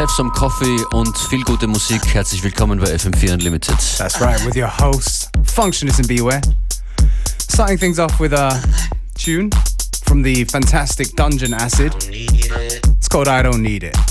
have some coffee und viel gute Musik. Herzlich willkommen bei FM4 Unlimited. That's right, with your host, Functionist and Beware. Starting things off with a tune from the fantastic Dungeon Acid. It's called I Don't Need It.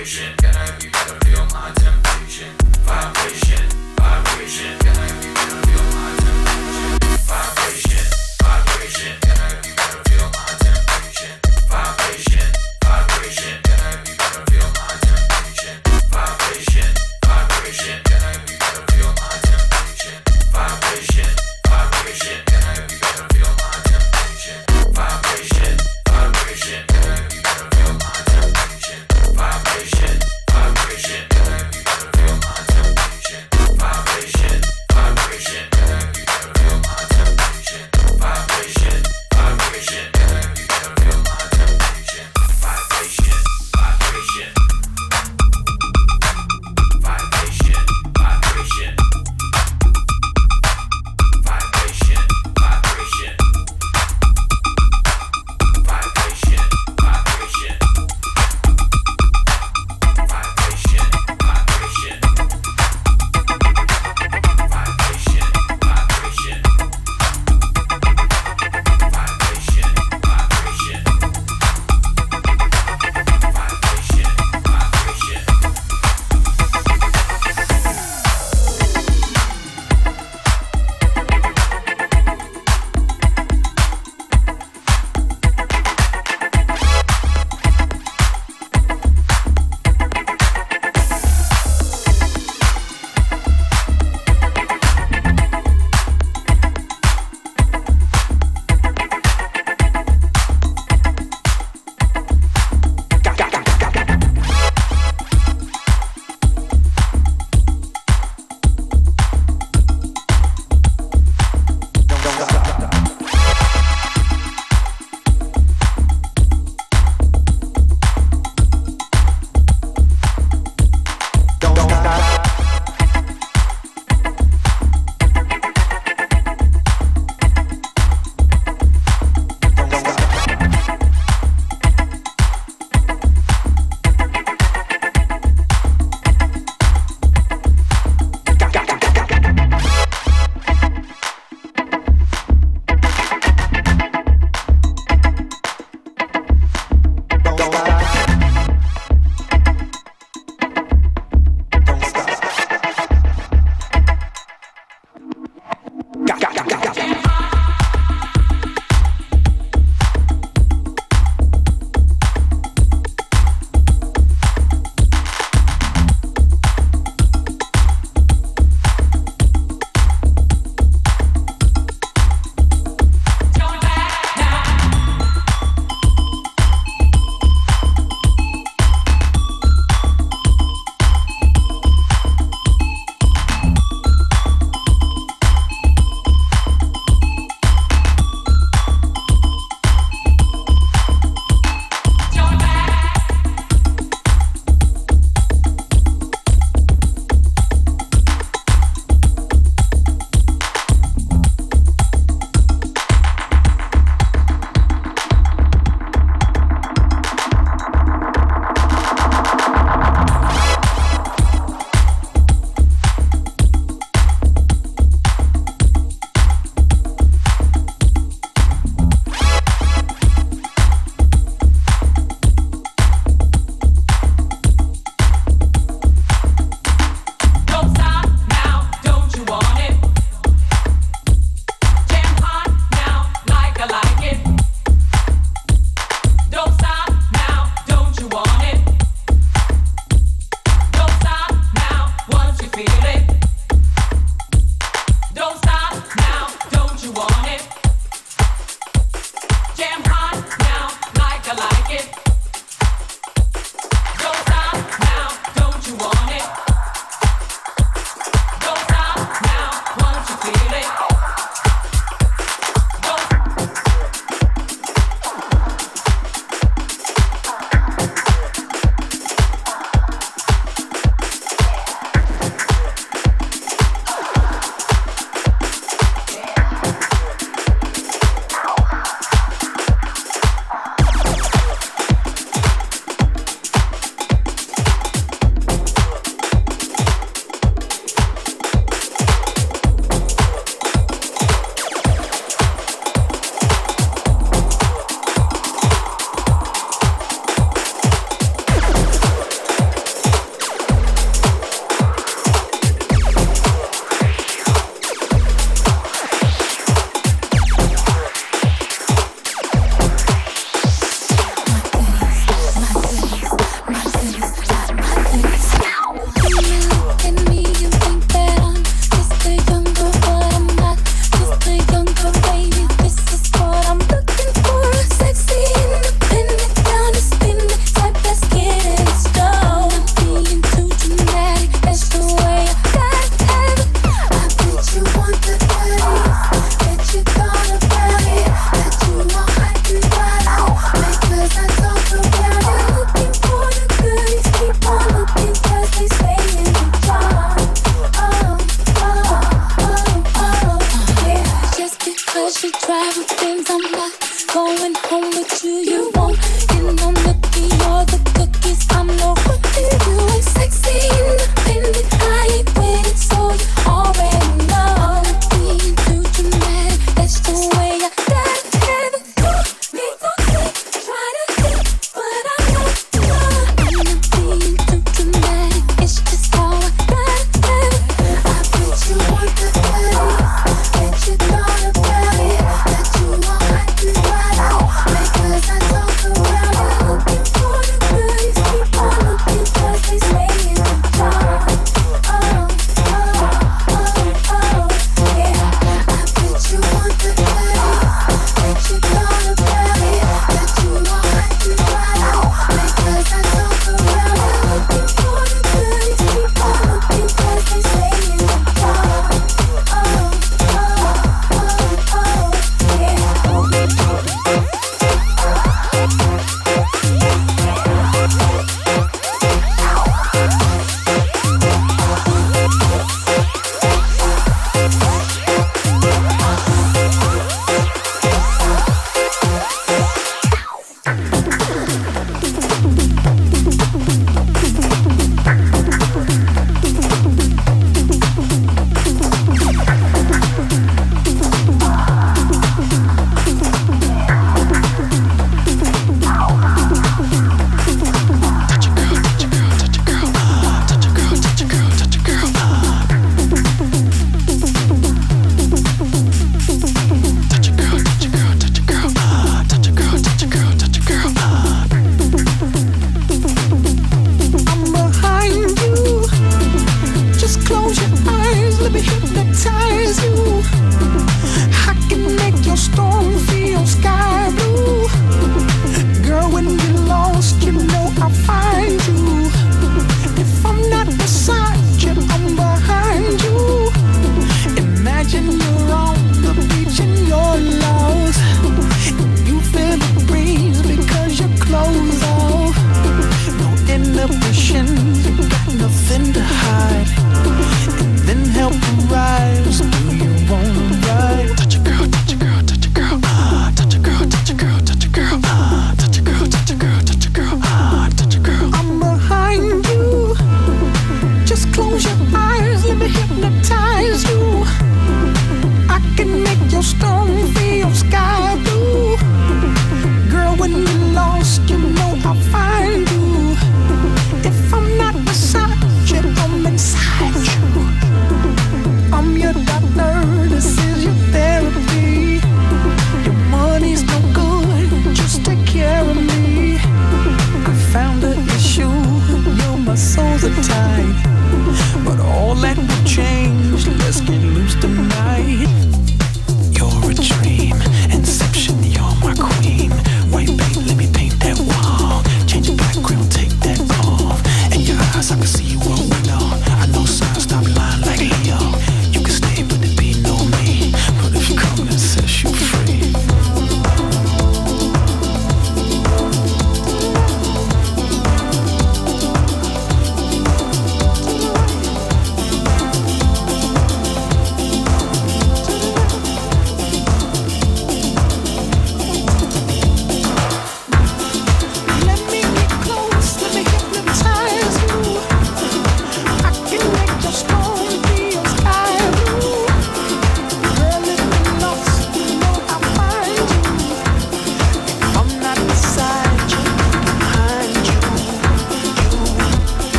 Vibration,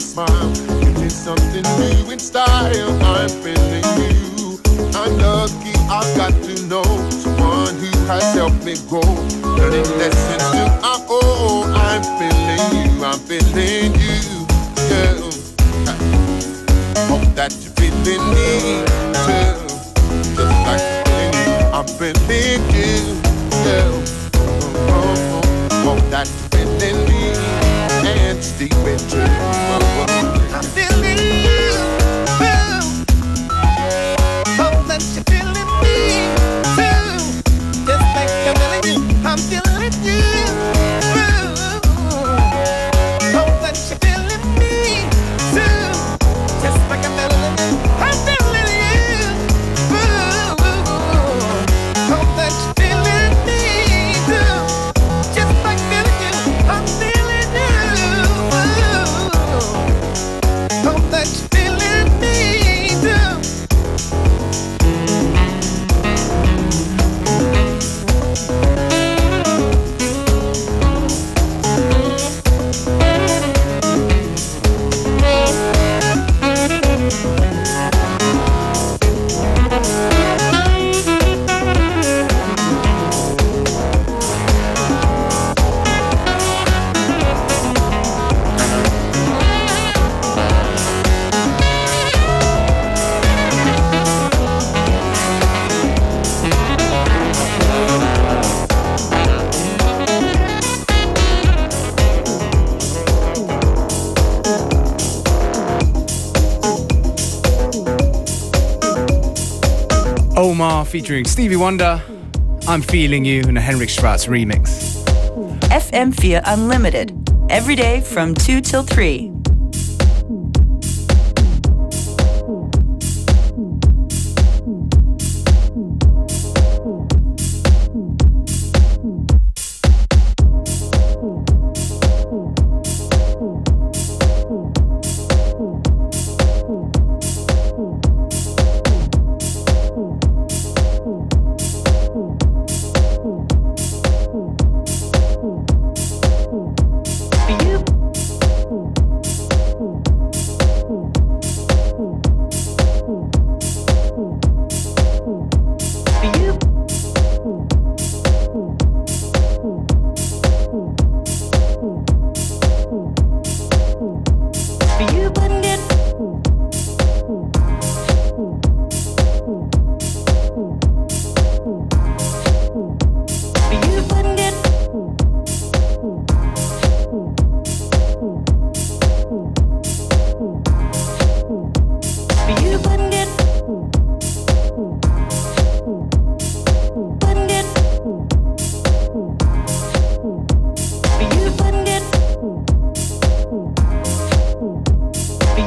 smile. Give me something new in style. Featuring Stevie Wonder. I'm Feeling You in a Henrik Schwarz remix. FM4 Unlimited, every day from 2 till 3.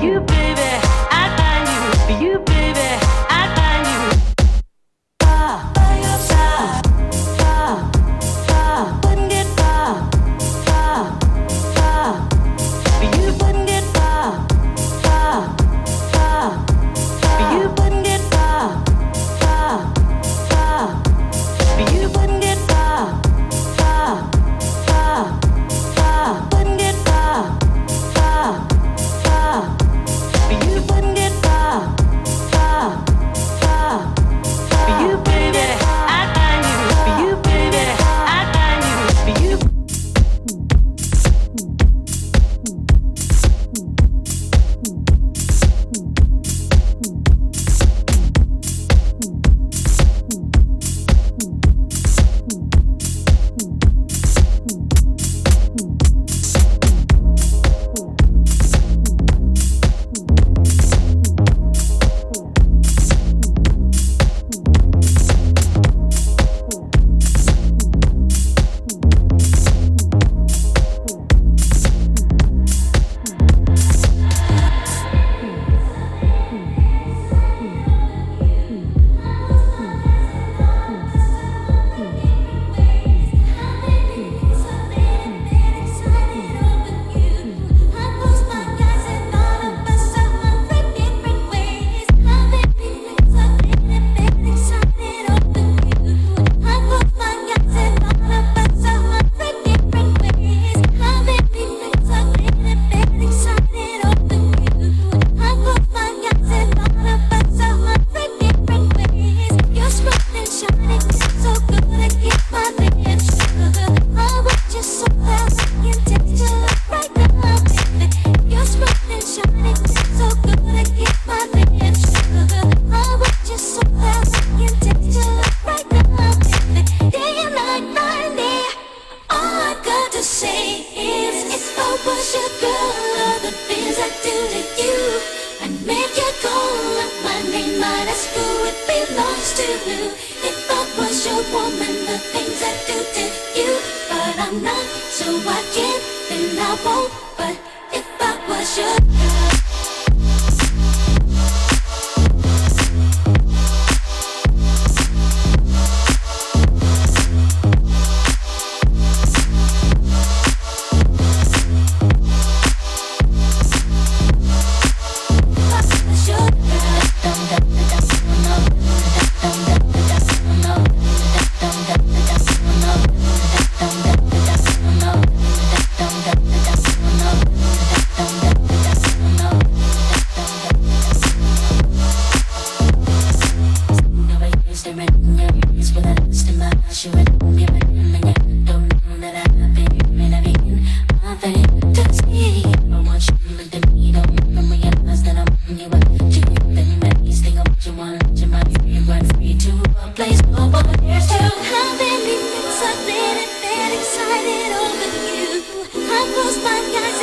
you, baby.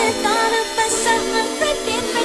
Told you all you need to know.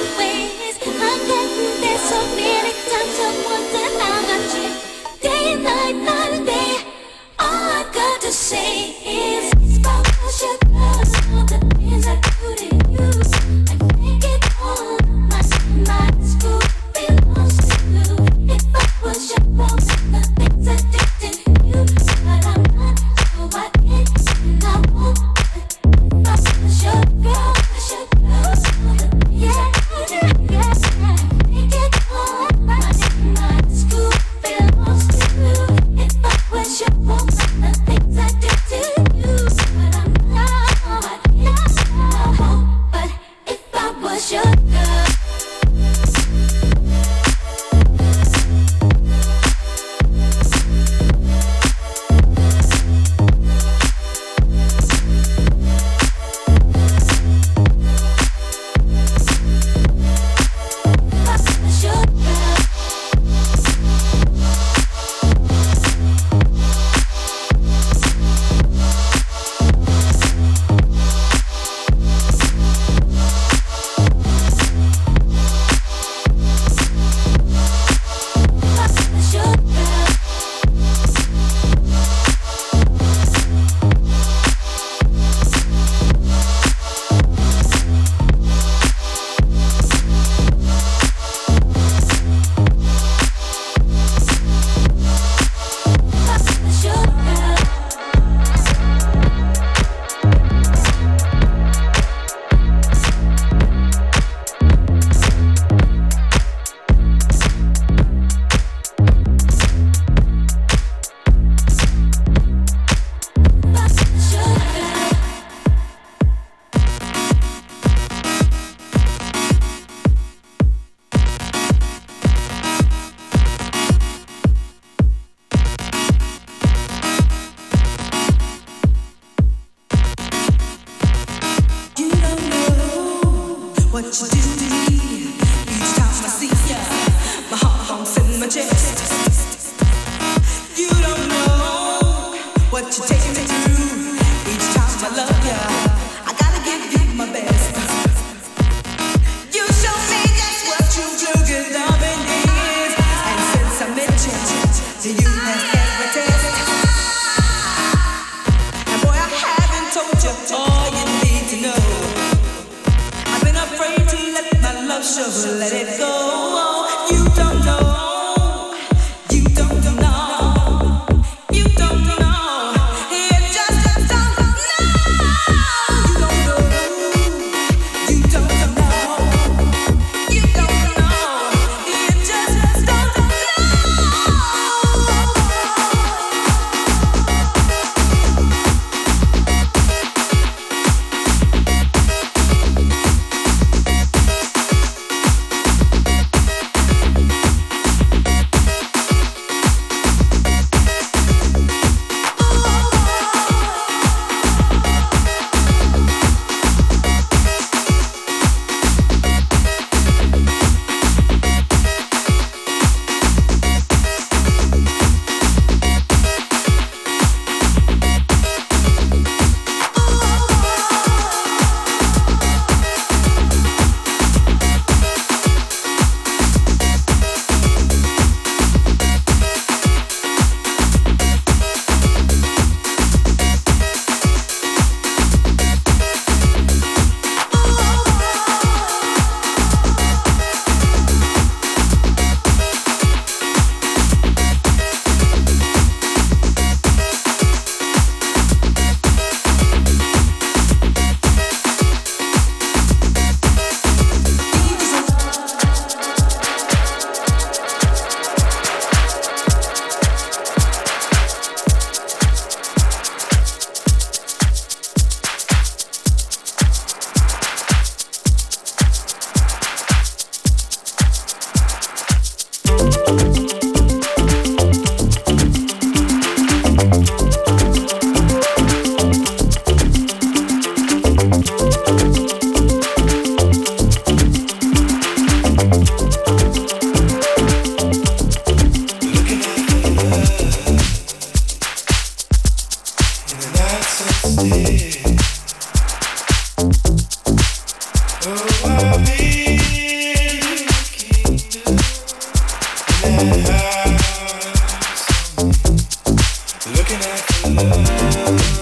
Thank you.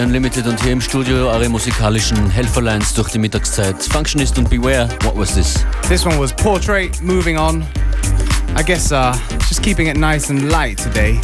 FM4 Unlimited und hier im Studio eure musikalischen Helferlines durch die Mittagszeit. Functionist und Beware, what was this? This one was Portrait, moving on. I guess uh, just keeping it nice and light today.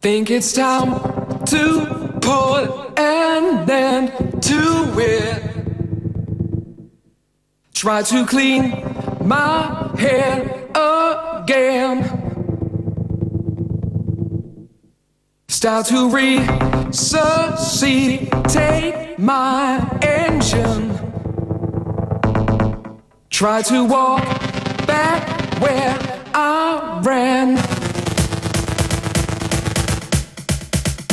Think it's time to put an end to it. Try to clean my head again. Start to resuscitate my engine. Try to walk back where I ran.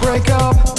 Break up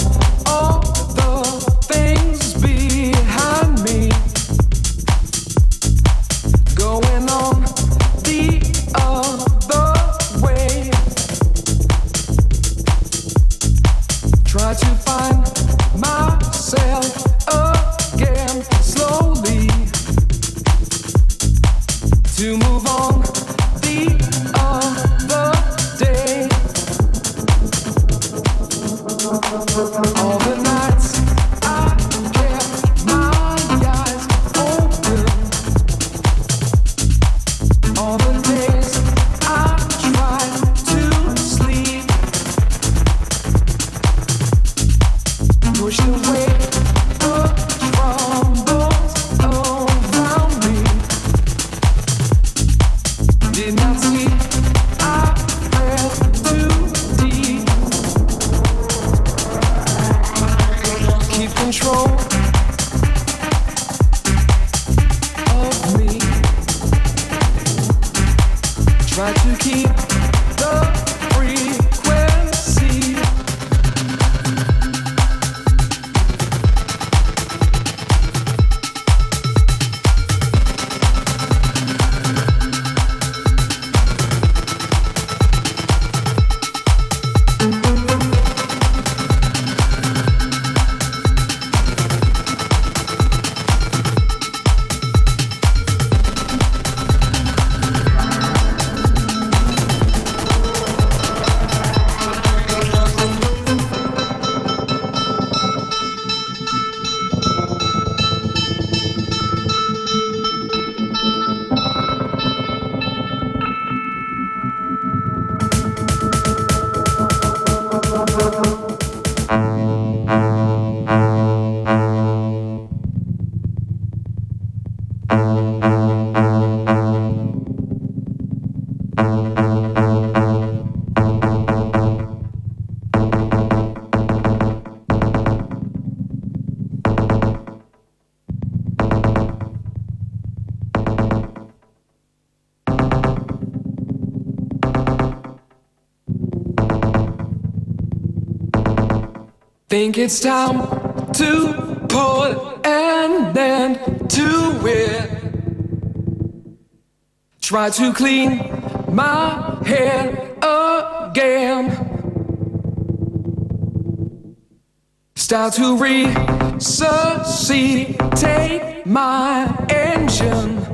Think it's time to put an end to it. Try to clean my head again. Start to resuscitate my engine.